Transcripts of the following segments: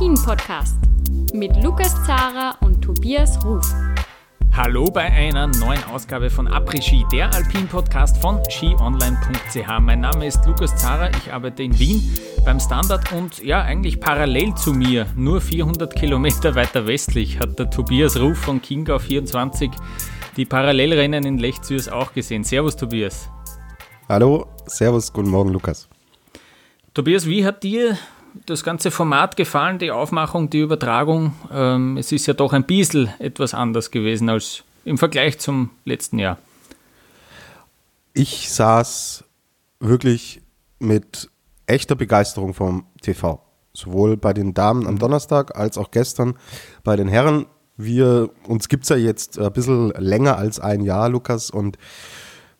Après-Ski, der Alpin-Podcast mit Lukas Zara und Tobias Ruf. Hallo bei einer neuen Ausgabe von Après-Ski, der Alpin-Podcast von skionline.ch. Mein Name ist Lukas Zara, ich arbeite in Wien beim Standard und ja, eigentlich parallel zu mir, nur 400 Kilometer weiter westlich, hat der Tobias Ruf von Kingau 24 die Parallelrennen in Lech Zürs auch gesehen. Servus Tobias. Hallo, Servus, guten Morgen Lukas. Tobias, wie hat dir das ganze Format gefallen, die Aufmachung, die Übertragung? Ähm, es ist ja doch ein bisschen etwas anders gewesen als im Vergleich zum letzten Jahr. Ich saß wirklich mit echter Begeisterung vom TV. Sowohl bei den Damen am mhm. Donnerstag als auch gestern bei den Herren. Wir, uns gibt es ja jetzt ein bisschen länger als ein Jahr, Lukas, und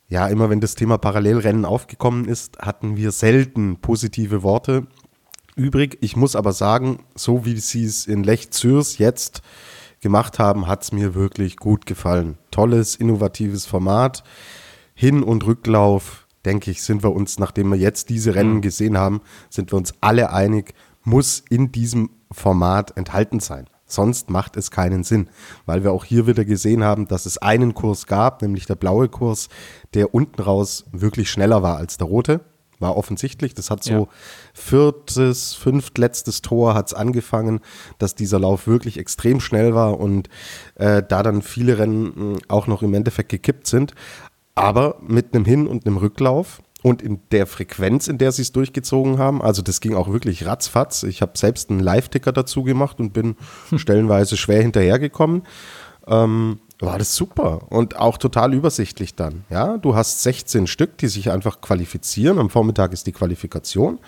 ja, immer wenn das Thema Parallelrennen aufgekommen ist, hatten wir selten positive Worte übrig. Ich muss aber sagen, so wie sie es in Lech Zürs jetzt gemacht haben, hat es mir wirklich gut gefallen. Tolles, innovatives Format. Hin- und Rücklauf, denke ich, sind wir uns, nachdem wir jetzt diese Rennen mhm. gesehen haben, sind wir uns alle einig, muss in diesem Format enthalten sein. Sonst macht es keinen Sinn, weil wir auch hier wieder gesehen haben, dass es einen Kurs gab, nämlich der blaue Kurs, der unten raus wirklich schneller war als der rote. War offensichtlich. Das hat so ja. viertes, fünftletztes Tor hat es angefangen, dass dieser Lauf wirklich extrem schnell war und äh, da dann viele Rennen hm, auch noch im Endeffekt gekippt sind. Aber mit einem Hin- und einem Rücklauf und in der Frequenz, in der sie es durchgezogen haben, also das ging auch wirklich ratzfatz. Ich habe selbst einen Live-Ticker dazu gemacht und bin stellenweise schwer hinterhergekommen. Ähm, war das super und auch total übersichtlich dann. Ja, du hast 16 Stück, die sich einfach qualifizieren. Am Vormittag ist die Qualifikation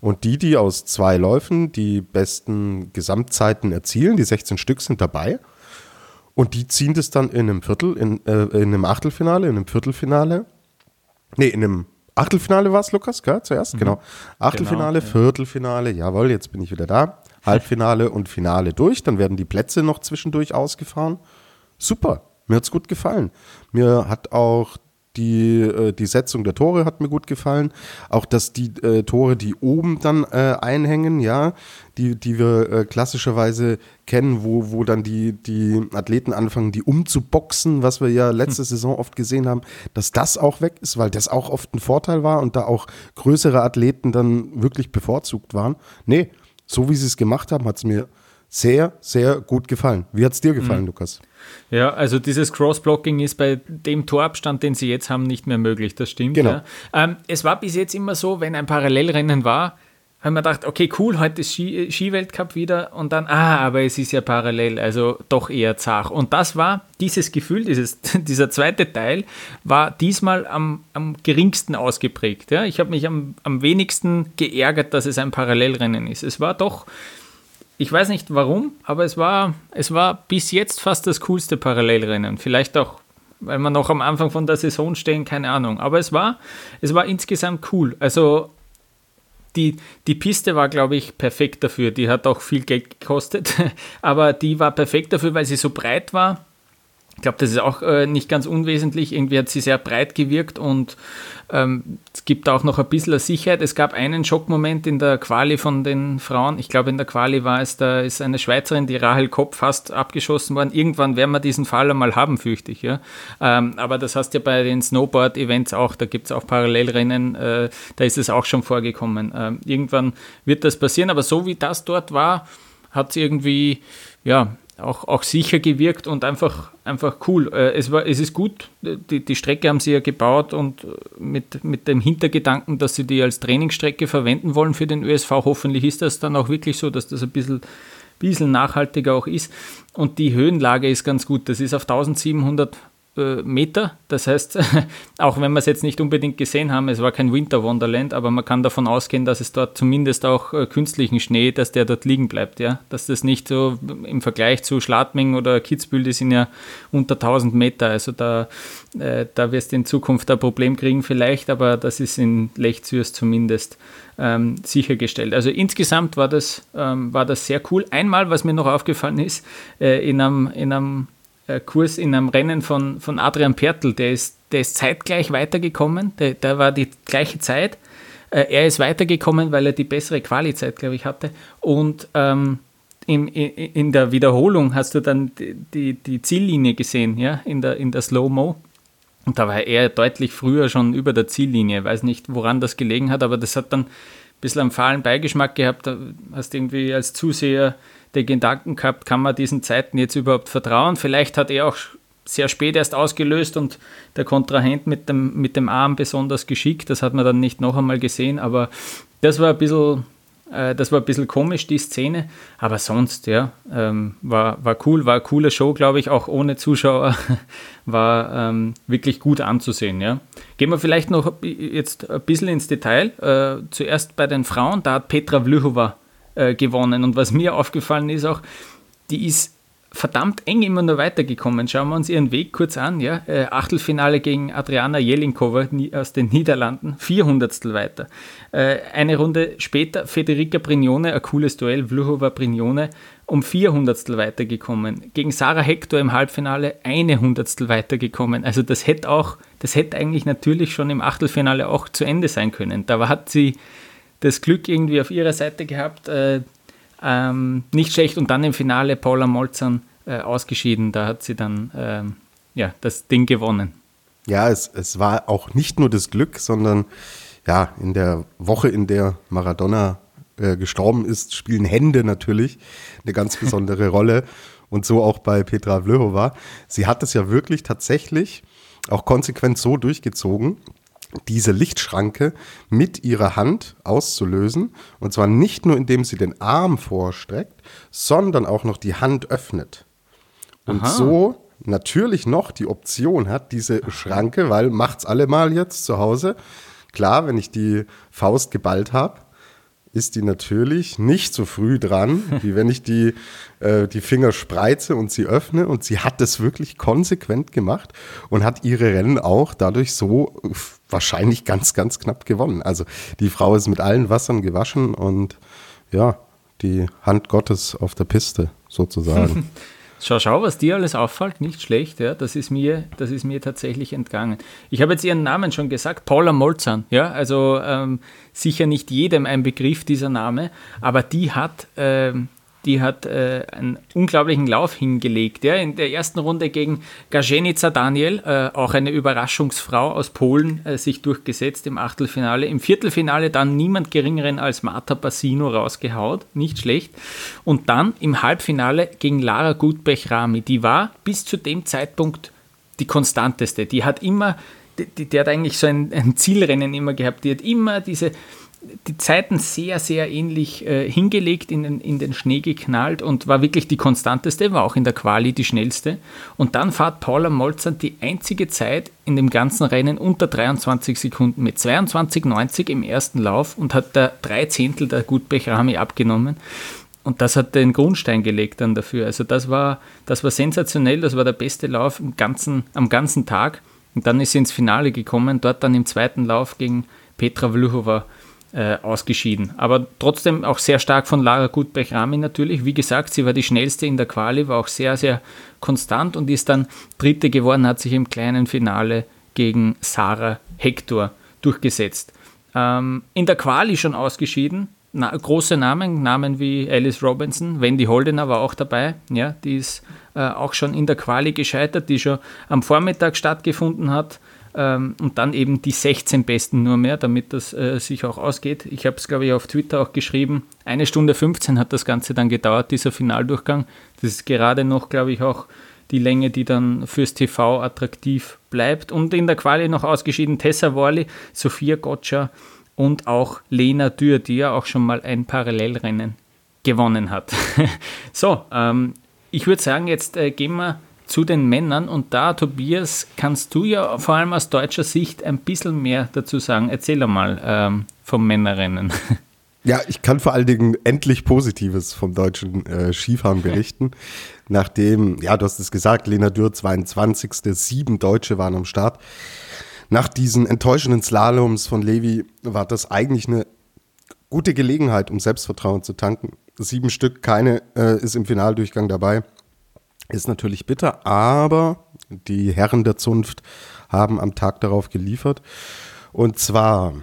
und die, die aus zwei Läufen die besten Gesamtzeiten erzielen, die 16 Stück sind dabei. Und die ziehen das dann in einem Viertel, in, äh, in einem Achtelfinale, in einem Viertelfinale, nee, in einem Achtelfinale war es, Lukas, gell? zuerst? Mhm. Genau. Achtelfinale, genau, Viertelfinale, jawohl, jetzt bin ich wieder da. Halbfinale und Finale durch. Dann werden die Plätze noch zwischendurch ausgefahren. Super, mir hat es gut gefallen. Mir hat auch die, äh, die Setzung der Tore hat mir gut gefallen. Auch dass die äh, Tore, die oben dann äh, einhängen, ja, die, die wir äh, klassischerweise kennen, wo, wo dann die, die Athleten anfangen, die umzuboxen, was wir ja letzte hm. Saison oft gesehen haben, dass das auch weg ist, weil das auch oft ein Vorteil war und da auch größere Athleten dann wirklich bevorzugt waren. Nee, so wie sie es gemacht haben, hat es mir sehr, sehr gut gefallen. Wie hat es dir gefallen, mhm. Lukas? Ja, also dieses Cross-Blocking ist bei dem Torabstand, den sie jetzt haben, nicht mehr möglich. Das stimmt. Genau. Ja. Ähm, es war bis jetzt immer so, wenn ein Parallelrennen war, haben wir gedacht, okay, cool, heute ist Ski, Skiweltcup wieder und dann, ah, aber es ist ja parallel, also doch eher zart. Und das war dieses Gefühl, dieses, dieser zweite Teil, war diesmal am, am geringsten ausgeprägt. Ja? Ich habe mich am, am wenigsten geärgert, dass es ein Parallelrennen ist. Es war doch ich weiß nicht warum, aber es war, es war bis jetzt fast das coolste Parallelrennen. Vielleicht auch, weil wir noch am Anfang von der Saison stehen, keine Ahnung. Aber es war, es war insgesamt cool. Also die, die Piste war, glaube ich, perfekt dafür. Die hat auch viel Geld gekostet, aber die war perfekt dafür, weil sie so breit war ich glaube, das ist auch äh, nicht ganz unwesentlich. Irgendwie hat sie sehr breit gewirkt und ähm, es gibt auch noch ein bisschen Sicherheit. Es gab einen Schockmoment in der Quali von den Frauen. Ich glaube, in der Quali war es, da ist eine Schweizerin, die Rahel Kopp, fast abgeschossen worden. Irgendwann werden wir diesen Fall einmal haben, fürchte ich. Ja? Ähm, aber das heißt ja bei den Snowboard-Events auch, da gibt es auch Parallelrennen, äh, da ist es auch schon vorgekommen. Ähm, irgendwann wird das passieren, aber so wie das dort war, hat es irgendwie, ja, auch, auch sicher gewirkt und einfach, einfach cool. Äh, es, war, es ist gut, die, die Strecke haben sie ja gebaut und mit, mit dem Hintergedanken, dass sie die als Trainingsstrecke verwenden wollen für den ÖSV. Hoffentlich ist das dann auch wirklich so, dass das ein bisschen, bisschen nachhaltiger auch ist. Und die Höhenlage ist ganz gut. Das ist auf 1700 äh, Meter. Das heißt, auch wenn wir es jetzt nicht unbedingt gesehen haben, es war kein Winter Wonderland, aber man kann davon ausgehen, dass es dort zumindest auch äh, künstlichen Schnee, dass der dort liegen bleibt. Ja? Dass das nicht so im Vergleich zu Schladming oder Kitzbühel, die sind ja unter 1000 Meter. Also da, äh, da wirst du in Zukunft ein Problem kriegen vielleicht, aber das ist in Lechzürs zumindest ähm, sichergestellt. Also insgesamt war das, ähm, war das sehr cool. Einmal, was mir noch aufgefallen ist, äh, in einem, in einem Kurs in einem Rennen von, von Adrian Pertl, der ist, der ist zeitgleich weitergekommen, der, der war die gleiche Zeit. Äh, er ist weitergekommen, weil er die bessere Qualizeit, glaube ich, hatte. Und ähm, in, in, in, der Wiederholung hast du dann die, die, die, Ziellinie gesehen, ja, in der, in der Slow-Mo. Und da war er deutlich früher schon über der Ziellinie. Ich weiß nicht, woran das gelegen hat, aber das hat dann ein bisschen einen fahlen Beigeschmack gehabt. Da hast du irgendwie als Zuseher den Gedanken gehabt, kann man diesen Zeiten jetzt überhaupt vertrauen? Vielleicht hat er auch sehr spät erst ausgelöst und der Kontrahent mit dem, mit dem Arm besonders geschickt. Das hat man dann nicht noch einmal gesehen, aber das war ein bisschen, äh, das war ein bisschen komisch, die Szene. Aber sonst, ja, ähm, war, war cool, war eine coole Show, glaube ich, auch ohne Zuschauer. war ähm, wirklich gut anzusehen, ja. Gehen wir vielleicht noch jetzt ein bisschen ins Detail. Äh, zuerst bei den Frauen, da hat Petra Vlhova äh, gewonnen. Und was mir aufgefallen ist auch, die ist verdammt eng immer nur weitergekommen. Schauen wir uns ihren Weg kurz an. Ja? Äh, Achtelfinale gegen Adriana Jelinkova aus den Niederlanden, 400 weiter. Äh, eine Runde später Federica Brignone, ein cooles Duell, Vluhova Brignone, um 400 weitergekommen. Gegen Sarah Hector im Halbfinale eine Hundertstel weitergekommen. Also das hätte auch, das hätte eigentlich natürlich schon im Achtelfinale auch zu Ende sein können. Da hat sie das Glück irgendwie auf ihrer Seite gehabt. Äh, ähm, nicht schlecht. Und dann im Finale Paula Molzern äh, ausgeschieden. Da hat sie dann ähm, ja, das Ding gewonnen. Ja, es, es war auch nicht nur das Glück, sondern ja, in der Woche, in der Maradona äh, gestorben ist, spielen Hände natürlich eine ganz besondere Rolle. Und so auch bei Petra Vlhova. Sie hat es ja wirklich tatsächlich auch konsequent so durchgezogen, diese Lichtschranke mit ihrer Hand auszulösen. Und zwar nicht nur, indem sie den Arm vorstreckt, sondern auch noch die Hand öffnet. Und Aha. so natürlich noch die Option hat, diese Schranke, weil macht's alle mal jetzt zu Hause. Klar, wenn ich die Faust geballt habe, ist die natürlich nicht so früh dran, wie wenn ich die, äh, die Finger spreize und sie öffne. Und sie hat das wirklich konsequent gemacht und hat ihre Rennen auch dadurch so wahrscheinlich ganz, ganz knapp gewonnen. Also die Frau ist mit allen Wassern gewaschen und ja, die Hand Gottes auf der Piste sozusagen. Schau, schau, was dir alles auffällt, nicht schlecht, ja, das ist mir, das ist mir tatsächlich entgangen. Ich habe jetzt ihren Namen schon gesagt, Paula Molzan, ja, also ähm, sicher nicht jedem ein Begriff dieser Name, aber die hat ähm, die hat äh, einen unglaublichen Lauf hingelegt. Ja. In der ersten Runde gegen Gajenica Daniel, äh, auch eine Überraschungsfrau aus Polen, äh, sich durchgesetzt im Achtelfinale. Im Viertelfinale dann niemand geringeren als Marta Bassino rausgehaut, nicht schlecht. Und dann im Halbfinale gegen Lara Gutbech-Rami. Die war bis zu dem Zeitpunkt die konstanteste. Die hat immer, die, die hat eigentlich so ein, ein Zielrennen immer gehabt. Die hat immer diese die Zeiten sehr, sehr ähnlich äh, hingelegt, in den, in den Schnee geknallt und war wirklich die konstanteste, war auch in der Quali die schnellste. Und dann fährt Paula Molzer die einzige Zeit in dem ganzen Rennen unter 23 Sekunden mit 22,90 im ersten Lauf und hat da drei Zehntel der Gutbech-Rami abgenommen. Und das hat den Grundstein gelegt dann dafür. Also das war, das war sensationell, das war der beste Lauf im ganzen, am ganzen Tag. Und dann ist sie ins Finale gekommen, dort dann im zweiten Lauf gegen Petra Vluhova äh, ausgeschieden. Aber trotzdem auch sehr stark von Lara Gutbech-Rami natürlich. Wie gesagt, sie war die schnellste in der Quali, war auch sehr, sehr konstant und ist dann Dritte geworden, hat sich im kleinen Finale gegen Sarah Hector durchgesetzt. Ähm, in der Quali schon ausgeschieden. Na, große Namen, Namen wie Alice Robinson, Wendy Holdener war auch dabei. Ja, die ist äh, auch schon in der Quali gescheitert, die schon am Vormittag stattgefunden hat. Ähm, und dann eben die 16 Besten nur mehr, damit das äh, sich auch ausgeht. Ich habe es, glaube ich, auf Twitter auch geschrieben. Eine Stunde 15 hat das Ganze dann gedauert, dieser Finaldurchgang. Das ist gerade noch, glaube ich, auch die Länge, die dann fürs TV attraktiv bleibt. Und in der Quali noch ausgeschieden Tessa Worley, Sophia Gotcha und auch Lena Dürr, die ja auch schon mal ein Parallelrennen gewonnen hat. so, ähm, ich würde sagen, jetzt äh, gehen wir zu den Männern. Und da, Tobias, kannst du ja vor allem aus deutscher Sicht ein bisschen mehr dazu sagen. Erzähl mal ähm, vom Männerrennen. Ja, ich kann vor allen Dingen endlich Positives vom deutschen äh, Skifahren berichten. Nachdem, ja, du hast es gesagt, Lena Dürr 22. Sieben Deutsche waren am Start. Nach diesen enttäuschenden Slaloms von Levi war das eigentlich eine gute Gelegenheit, um Selbstvertrauen zu tanken. Sieben Stück, keine äh, ist im Finaldurchgang dabei. Ist natürlich bitter, aber die Herren der Zunft haben am Tag darauf geliefert. Und zwar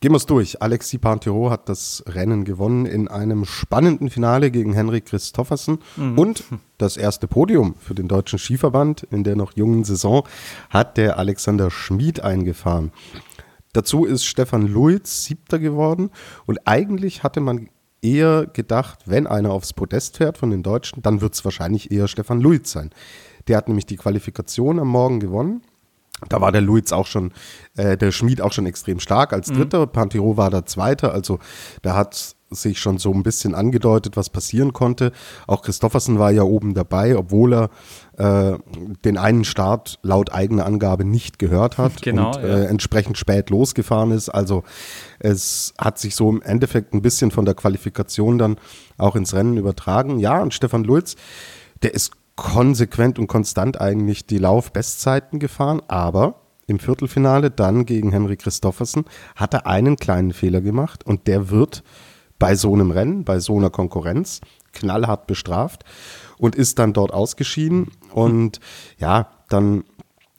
Gehen wir es durch. Alexis Pantero hat das Rennen gewonnen in einem spannenden Finale gegen Henrik Christoffersen. Mhm. Und das erste Podium für den deutschen Skiverband in der noch jungen Saison hat der Alexander Schmid eingefahren. Dazu ist Stefan Luiz siebter geworden. Und eigentlich hatte man eher gedacht, wenn einer aufs Podest fährt von den Deutschen, dann wird es wahrscheinlich eher Stefan Luiz sein. Der hat nämlich die Qualifikation am Morgen gewonnen da war der Luiz auch schon, äh, der Schmied auch schon extrem stark als mhm. Dritter. Mhm. Pantero war der Zweite. Also da hat sich schon so ein bisschen angedeutet, was passieren konnte. Auch Christoffersen war ja oben dabei, obwohl er äh, den einen Start laut eigener Angabe nicht gehört hat genau, und äh, entsprechend spät losgefahren ist. Also es hat sich so im Endeffekt ein bisschen von der Qualifikation dann auch ins Rennen übertragen. Ja, und Stefan Lulz, der ist konsequent und konstant eigentlich die Laufbestzeiten gefahren, aber im Viertelfinale dann gegen Henry Christoffersen hat er einen kleinen Fehler gemacht und der wird bei so einem Rennen, bei so einer Konkurrenz knallhart bestraft und ist dann dort ausgeschieden und ja, dann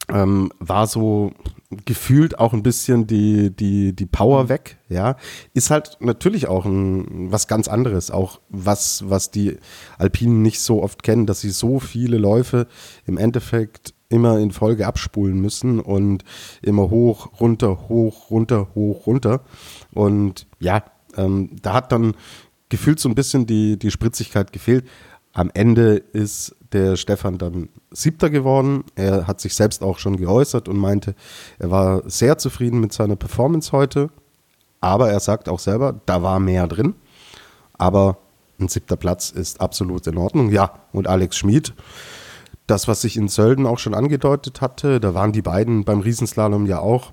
ähm, war so gefühlt auch ein bisschen die, die, die Power weg, ja. Ist halt natürlich auch ein, was ganz anderes, auch was, was die Alpinen nicht so oft kennen, dass sie so viele Läufe im Endeffekt immer in Folge abspulen müssen und immer hoch, runter, hoch, runter, hoch, runter. Und ja, ähm, da hat dann gefühlt so ein bisschen die, die Spritzigkeit gefehlt. Am Ende ist der Stefan dann Siebter geworden. Er hat sich selbst auch schon geäußert und meinte, er war sehr zufrieden mit seiner Performance heute. Aber er sagt auch selber, da war mehr drin. Aber ein siebter Platz ist absolut in Ordnung. Ja, und Alex Schmid, das, was sich in Sölden auch schon angedeutet hatte, da waren die beiden beim Riesenslalom ja auch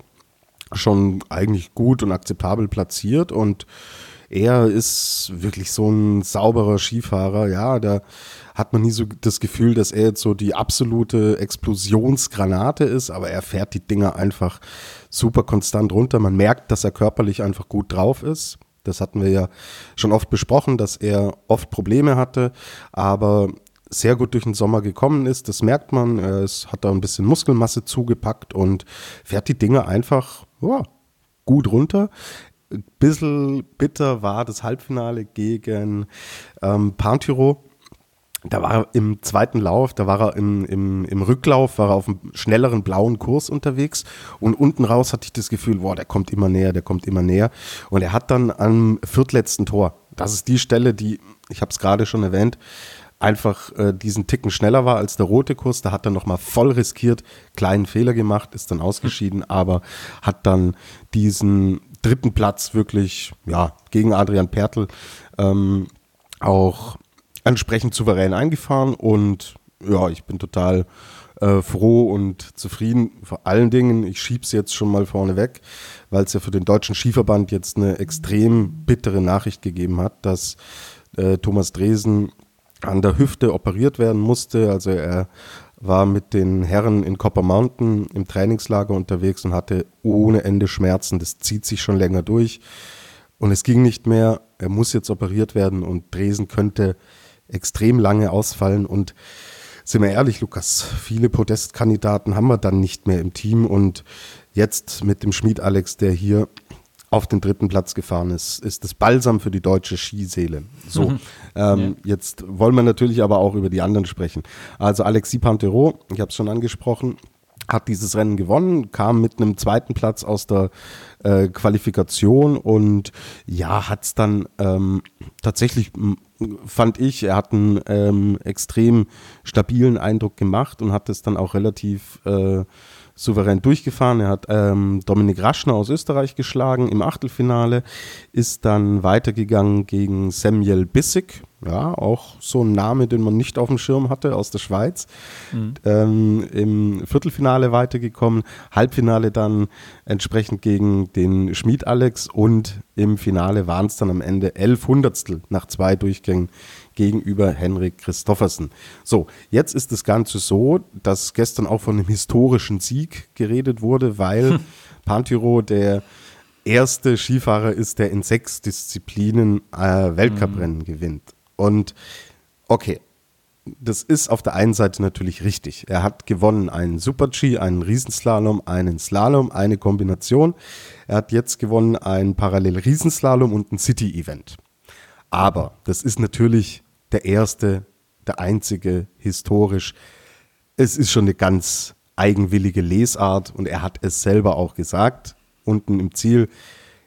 schon eigentlich gut und akzeptabel platziert und er ist wirklich so ein sauberer Skifahrer, ja, da hat man nie so das Gefühl, dass er jetzt so die absolute Explosionsgranate ist, aber er fährt die Dinger einfach super konstant runter. Man merkt, dass er körperlich einfach gut drauf ist. Das hatten wir ja schon oft besprochen, dass er oft Probleme hatte, aber sehr gut durch den Sommer gekommen ist. Das merkt man. Es hat da ein bisschen Muskelmasse zugepackt und fährt die Dinge einfach ja, gut runter. Ein bisschen bitter war das Halbfinale gegen ähm, Pantyro. Da war er im zweiten Lauf, da war er im, im, im Rücklauf, war er auf einem schnelleren blauen Kurs unterwegs und unten raus hatte ich das Gefühl, boah, der kommt immer näher, der kommt immer näher. Und er hat dann am viertletzten Tor, das ist die Stelle, die, ich habe es gerade schon erwähnt, einfach äh, diesen Ticken schneller war als der rote Kurs. Da hat er nochmal voll riskiert, kleinen Fehler gemacht, ist dann ausgeschieden, hm. aber hat dann diesen dritten Platz wirklich, ja, gegen Adrian Pertl ähm, auch entsprechend souverän eingefahren und ja, ich bin total äh, froh und zufrieden. Vor allen Dingen, ich schiebe es jetzt schon mal vorne weg, weil es ja für den Deutschen Skiverband jetzt eine extrem bittere Nachricht gegeben hat, dass äh, Thomas Dresen an der Hüfte operiert werden musste. Also er war mit den Herren in Copper Mountain im Trainingslager unterwegs und hatte ohne Ende Schmerzen. Das zieht sich schon länger durch. Und es ging nicht mehr. Er muss jetzt operiert werden und Dresen könnte extrem lange ausfallen. Und sind wir ehrlich, Lukas, viele Podestkandidaten haben wir dann nicht mehr im Team. Und jetzt mit dem Schmied Alex, der hier auf den dritten Platz gefahren ist, ist das Balsam für die deutsche Skiseele. So, mhm. ähm, ja. jetzt wollen wir natürlich aber auch über die anderen sprechen. Also Alexis Pantero, ich habe es schon angesprochen, hat dieses Rennen gewonnen, kam mit einem zweiten Platz aus der äh, Qualifikation und ja, hat es dann ähm, tatsächlich, fand ich, er hat einen ähm, extrem stabilen Eindruck gemacht und hat es dann auch relativ äh, souverän durchgefahren. Er hat ähm, Dominik Raschner aus Österreich geschlagen im Achtelfinale, ist dann weitergegangen gegen Samuel Bissig, ja, auch so ein Name, den man nicht auf dem Schirm hatte, aus der Schweiz. Mhm. Ähm, Im Viertelfinale weitergekommen, Halbfinale dann entsprechend gegen den Schmied Alex und im Finale waren es dann am Ende elf Hundertstel nach zwei Durchgängen gegenüber Henrik Christoffersen. So, jetzt ist das Ganze so, dass gestern auch von einem historischen Sieg geredet wurde, weil hm. Pantyro der erste Skifahrer ist, der in sechs Disziplinen äh, Weltcuprennen mhm. gewinnt. Und okay, das ist auf der einen Seite natürlich richtig. Er hat gewonnen einen Super-G, einen Riesenslalom, einen Slalom, eine Kombination. Er hat jetzt gewonnen einen Parallel-Riesenslalom und ein City-Event. Aber das ist natürlich der erste, der einzige, historisch. Es ist schon eine ganz eigenwillige Lesart und er hat es selber auch gesagt, unten im Ziel.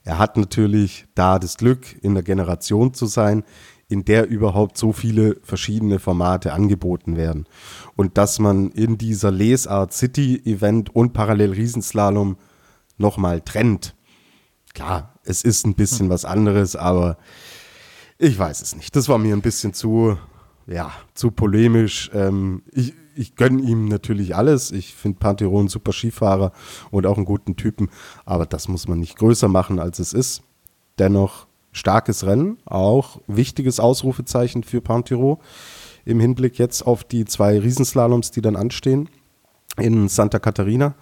Er hat natürlich da das Glück, in der Generation zu sein, in der überhaupt so viele verschiedene Formate angeboten werden. Und dass man in dieser Lesart City-Event und Parallel Riesenslalom nochmal trennt. Klar, es ist ein bisschen was anderes, aber ich weiß es nicht. Das war mir ein bisschen zu, ja, zu polemisch. Ähm, ich, ich gönne ihm natürlich alles. Ich finde Pantheron ein super Skifahrer und auch einen guten Typen, aber das muss man nicht größer machen, als es ist. Dennoch starkes Rennen, auch wichtiges Ausrufezeichen für Pantiro im Hinblick jetzt auf die zwei Riesenslaloms, die dann anstehen in Santa Catarina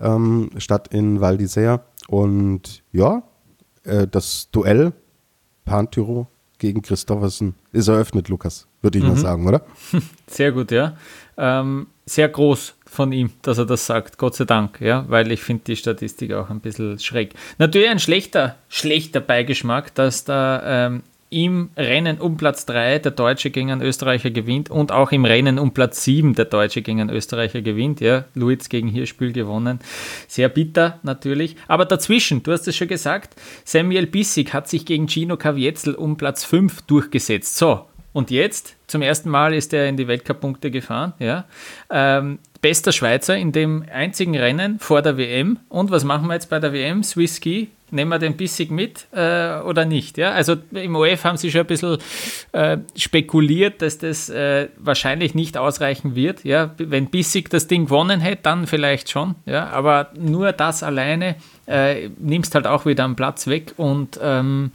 ähm, statt in Val d'Isère. Und ja, äh, das Duell Pantiro gegen Christoffersen ist eröffnet, Lukas, würde ich mhm. mal sagen, oder? Sehr gut, ja. Ähm, sehr groß von ihm, dass er das sagt, Gott sei Dank, ja, weil ich finde die Statistik auch ein bisschen schräg. Natürlich ein schlechter, schlechter Beigeschmack, dass da ähm, im Rennen um Platz 3 der Deutsche gegen einen Österreicher gewinnt und auch im Rennen um Platz 7 der Deutsche gegen einen Österreicher gewinnt. Ja, Luiz gegen Hirschbühl gewonnen. Sehr bitter natürlich. Aber dazwischen, du hast es schon gesagt, Samuel Bissig hat sich gegen Gino Kavietzel um Platz 5 durchgesetzt. So, und jetzt, zum ersten Mal ist er in die Weltcup-Punkte gefahren. Ja. Ähm, bester Schweizer in dem einzigen Rennen vor der WM. Und was machen wir jetzt bei der WM? Swiss Ski. Nehmen wir den Bissig mit äh, oder nicht? Ja? Also im OF haben sie schon ein bisschen äh, spekuliert, dass das äh, wahrscheinlich nicht ausreichen wird. Ja? Wenn Bissig das Ding gewonnen hätte, dann vielleicht schon. Ja? Aber nur das alleine äh, nimmst halt auch wieder einen Platz weg und ähm,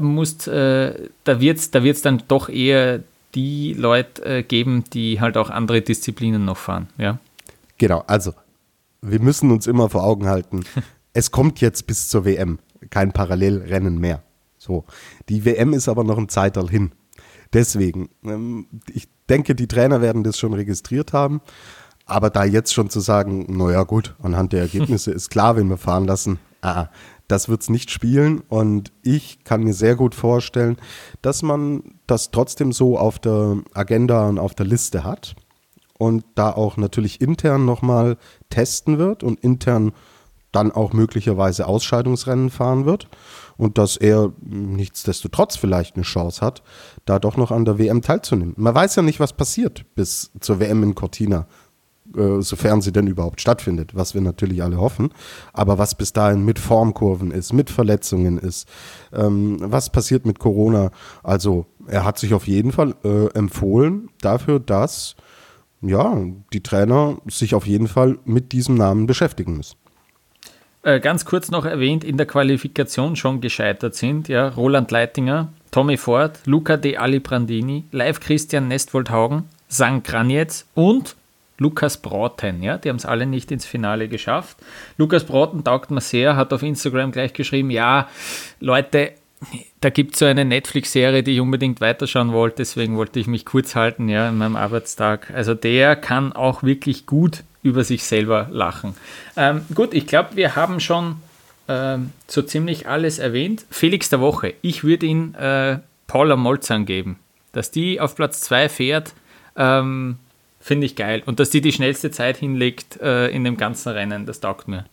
musst, äh, da wird es da wird's dann doch eher die Leute äh, geben, die halt auch andere Disziplinen noch fahren. Ja? Genau, also wir müssen uns immer vor Augen halten, es kommt jetzt bis zur WM kein Parallelrennen mehr. So, die WM ist aber noch ein Zeitalter hin. Deswegen, ähm, ich denke, die Trainer werden das schon registriert haben. Aber da jetzt schon zu sagen, naja gut, anhand der Ergebnisse ist klar, wenn wir fahren lassen, ah, das wird es nicht spielen. Und ich kann mir sehr gut vorstellen, dass man das trotzdem so auf der Agenda und auf der Liste hat und da auch natürlich intern nochmal testen wird und intern dann auch möglicherweise Ausscheidungsrennen fahren wird und dass er nichtsdestotrotz vielleicht eine Chance hat, da doch noch an der WM teilzunehmen. Man weiß ja nicht, was passiert bis zur WM in Cortina. Äh, sofern sie denn überhaupt stattfindet, was wir natürlich alle hoffen. Aber was bis dahin mit Formkurven ist, mit Verletzungen ist, ähm, was passiert mit Corona. Also er hat sich auf jeden Fall äh, empfohlen dafür, dass ja, die Trainer sich auf jeden Fall mit diesem Namen beschäftigen müssen. Äh, ganz kurz noch erwähnt, in der Qualifikation schon gescheitert sind, ja, Roland Leitinger, Tommy Ford, Luca De Alibrandini, Live Christian Nestwoldhaugen, St. Granjetz und Lukas Brauten, ja, die haben es alle nicht ins Finale geschafft. Lukas Brauten taugt mir sehr, hat auf Instagram gleich geschrieben, ja, Leute, da gibt es so eine Netflix-Serie, die ich unbedingt weiterschauen wollte, deswegen wollte ich mich kurz halten, ja, in meinem Arbeitstag. Also der kann auch wirklich gut über sich selber lachen. Ähm, gut, ich glaube, wir haben schon ähm, so ziemlich alles erwähnt. Felix der Woche, ich würde ihn äh, Paula Molzan geben. Dass die auf Platz 2 fährt, ähm, Finde ich geil. Und dass die die schnellste Zeit hinlegt äh, in dem ganzen Rennen, das taugt mir.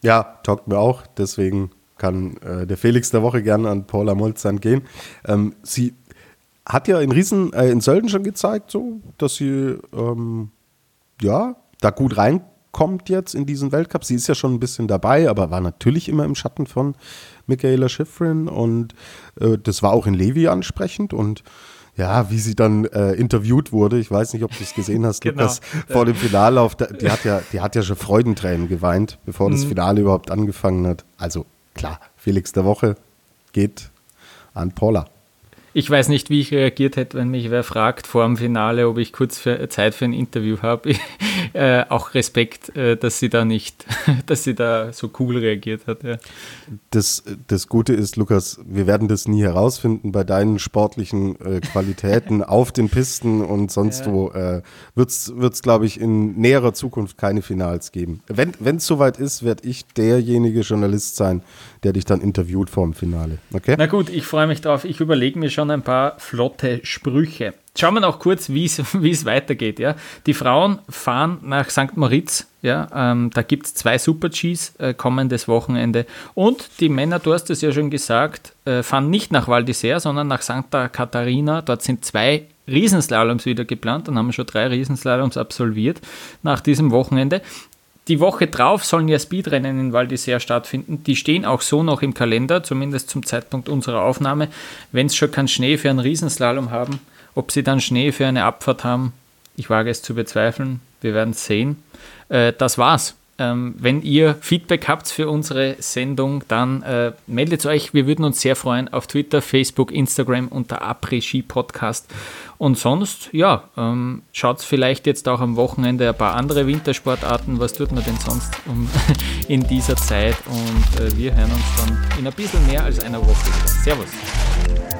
Ja, taugt mir auch. Deswegen kann äh, der Felix der Woche gerne an Paula Molzan gehen. Ähm, sie hat ja in Riesen, äh, in Sölden schon gezeigt, so, dass sie ähm, ja da gut reinkommt jetzt in diesen Weltcup. Sie ist ja schon ein bisschen dabei, aber war natürlich immer im Schatten von Michaela Schifrin und äh, das war auch in Levi ansprechend und ja, wie sie dann äh, interviewt wurde. Ich weiß nicht, ob du es gesehen hast, genau. Lukas, vor dem Finallauf. Die hat ja, die hat ja schon Freudentränen geweint, bevor mhm. das Finale überhaupt angefangen hat. Also klar, Felix der Woche geht an Paula. Ich weiß nicht, wie ich reagiert hätte, wenn mich wer fragt vor dem Finale, ob ich kurz für, Zeit für ein Interview habe. Äh, auch Respekt, äh, dass sie da nicht, dass sie da so cool reagiert hat. Ja. Das, das Gute ist, Lukas, wir werden das nie herausfinden bei deinen sportlichen äh, Qualitäten auf den Pisten und sonst ja. wo. Äh, wird es, glaube ich, in näherer Zukunft keine Finals geben. Wenn es soweit ist, werde ich derjenige Journalist sein, der dich dann interviewt vor dem Finale. Okay? Na gut, ich freue mich drauf. Ich überlege mir schon ein paar flotte Sprüche. Schauen wir noch kurz, wie es weitergeht. Ja? Die Frauen fahren nach St. Moritz. Ja? Ähm, da gibt es zwei Super-Gs äh, kommendes Wochenende. Und die Männer, du hast es ja schon gesagt, äh, fahren nicht nach Val d'Isère, sondern nach Santa Catarina. Dort sind zwei Riesenslaloms wieder geplant. Dann haben wir schon drei Riesenslaloms absolviert nach diesem Wochenende. Die Woche drauf sollen ja Speedrennen in Val d'Isère stattfinden. Die stehen auch so noch im Kalender, zumindest zum Zeitpunkt unserer Aufnahme. Wenn es schon keinen Schnee für einen Riesenslalom haben, ob sie dann Schnee für eine Abfahrt haben, ich wage es zu bezweifeln. Wir werden es sehen. Äh, das war's. Ähm, wenn ihr Feedback habt für unsere Sendung, dann äh, meldet euch. Wir würden uns sehr freuen auf Twitter, Facebook, Instagram unter Après-Ski Podcast. Und sonst, ja, ähm, schaut vielleicht jetzt auch am Wochenende ein paar andere Wintersportarten. Was tut man denn sonst um, in dieser Zeit? Und äh, wir hören uns dann in ein bisschen mehr als einer Woche wieder. Servus.